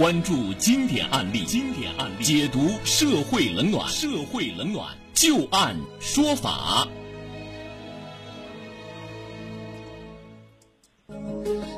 关注经典案例，经典案例解读社会冷暖，社会冷暖就案说法。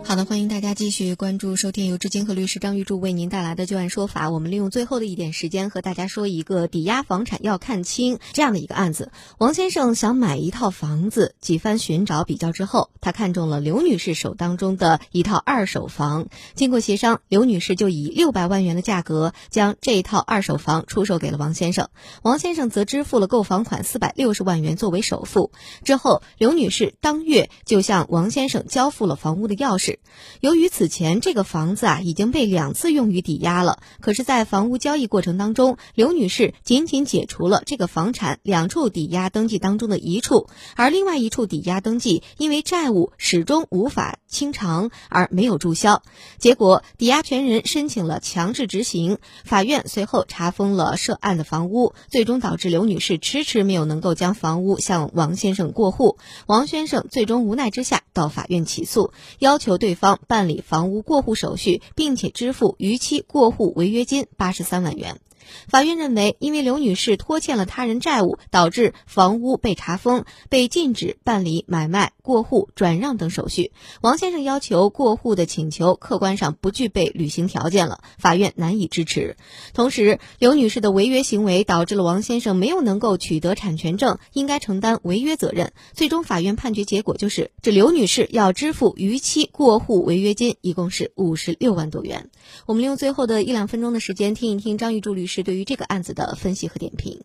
好的，欢迎大家继续关注收听由志金和律师张玉柱为您带来的《旧案说法》。我们利用最后的一点时间和大家说一个抵押房产要看清这样的一个案子。王先生想买一套房子，几番寻找比较之后，他看中了刘女士手当中的一套二手房。经过协商，刘女士就以六百万元的价格将这一套二手房出售给了王先生。王先生则支付了购房款四百六十万元作为首付。之后，刘女士当月就向王先生交付了房屋的钥匙。由于此前这个房子啊已经被两次用于抵押了，可是，在房屋交易过程当中，刘女士仅仅解除了这个房产两处抵押登记当中的一处，而另外一处抵押登记因为债务始终无法清偿而没有注销。结果，抵押权人申请了强制执行，法院随后查封了涉案的房屋，最终导致刘女士迟迟没有能够将房屋向王先生过户。王先生最终无奈之下到法院起诉，要求对方。办理房屋过户手续，并且支付逾期过户违约金八十三万元。法院认为，因为刘女士拖欠了他人债务，导致房屋被查封，被禁止办理买卖、过户、转让等手续。王先生要求过户的请求客观上不具备履行条件了，法院难以支持。同时，刘女士的违约行为导致了王先生没有能够取得产权证，应该承担违约责任。最终，法院判决结果就是，这刘女士要支付逾期过户违约金，一共是五十六万多元。我们用最后的一两分钟的时间，听一听张玉柱律师。是对于这个案子的分析和点评。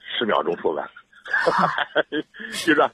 十秒钟说完，就是说，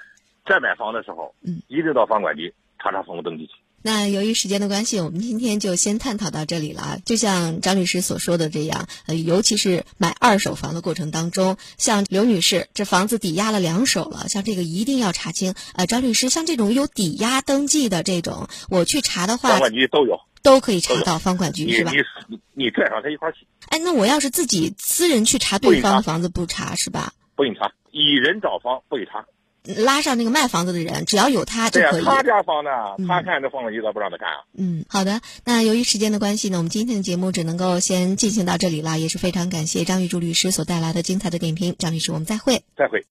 在买房的时候，嗯，一直到房管局查查房屋登记去。那由于时间的关系，我们今天就先探讨到这里了。就像张律师所说的这样，呃，尤其是买二手房的过程当中，像刘女士这房子抵押了两手了，像这个一定要查清。呃，张律师，像这种有抵押登记的这种，我去查的话，房管局都有。都可以查到房管局是吧？你你拽上他一块去。哎，那我要是自己私人去查对方的房子不查是吧？不用查，以人找房不给查。拉上那个卖房子的人，只要有他就可以。他家房呢，他看这房子，你咋不让他看啊？嗯，好的。那由于时间的关系呢，我们今天的节目只能够先进行到这里了。也是非常感谢张玉柱律师所带来的精彩的点评。张律师，我们再会。再会。